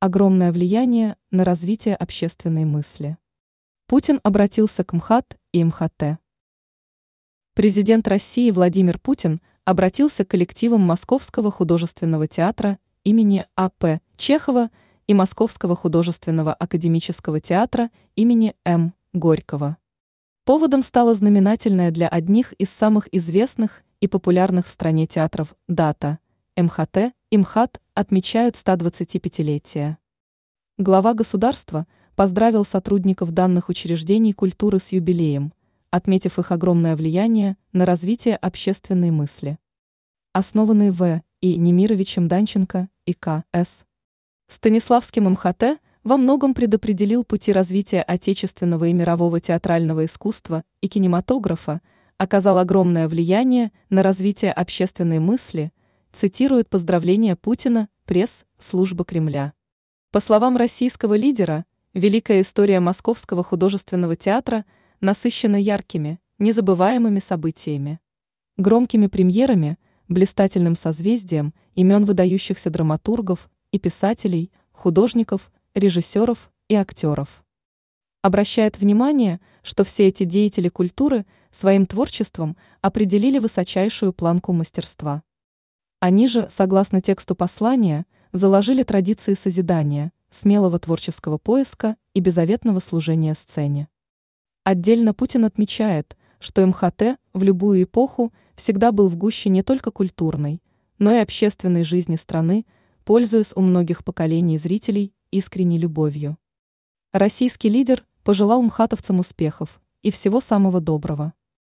огромное влияние на развитие общественной мысли. Путин обратился к МХАТ и МХТ. Президент России Владимир Путин обратился к коллективам Московского художественного театра имени А.П. Чехова и Московского художественного академического театра имени М. Горького. Поводом стала знаменательная для одних из самых известных и популярных в стране театров дата. МХТ и МХАТ отмечают 125-летие. Глава государства поздравил сотрудников данных учреждений культуры с юбилеем, отметив их огромное влияние на развитие общественной мысли. Основанный В. И. Немировичем Данченко и К. С. Станиславским МХТ во многом предопределил пути развития отечественного и мирового театрального искусства и кинематографа, оказал огромное влияние на развитие общественной мысли, цитирует поздравления Путина пресс служба Кремля. По словам российского лидера, великая история Московского художественного театра насыщена яркими, незабываемыми событиями. Громкими премьерами, блистательным созвездием имен выдающихся драматургов и писателей, художников, режиссеров и актеров. Обращает внимание, что все эти деятели культуры своим творчеством определили высочайшую планку мастерства. Они же, согласно тексту послания, заложили традиции созидания, смелого творческого поиска и беззаветного служения сцене. Отдельно Путин отмечает, что МХТ в любую эпоху всегда был в гуще не только культурной, но и общественной жизни страны, пользуясь у многих поколений зрителей искренней любовью. Российский лидер пожелал мхатовцам успехов и всего самого доброго.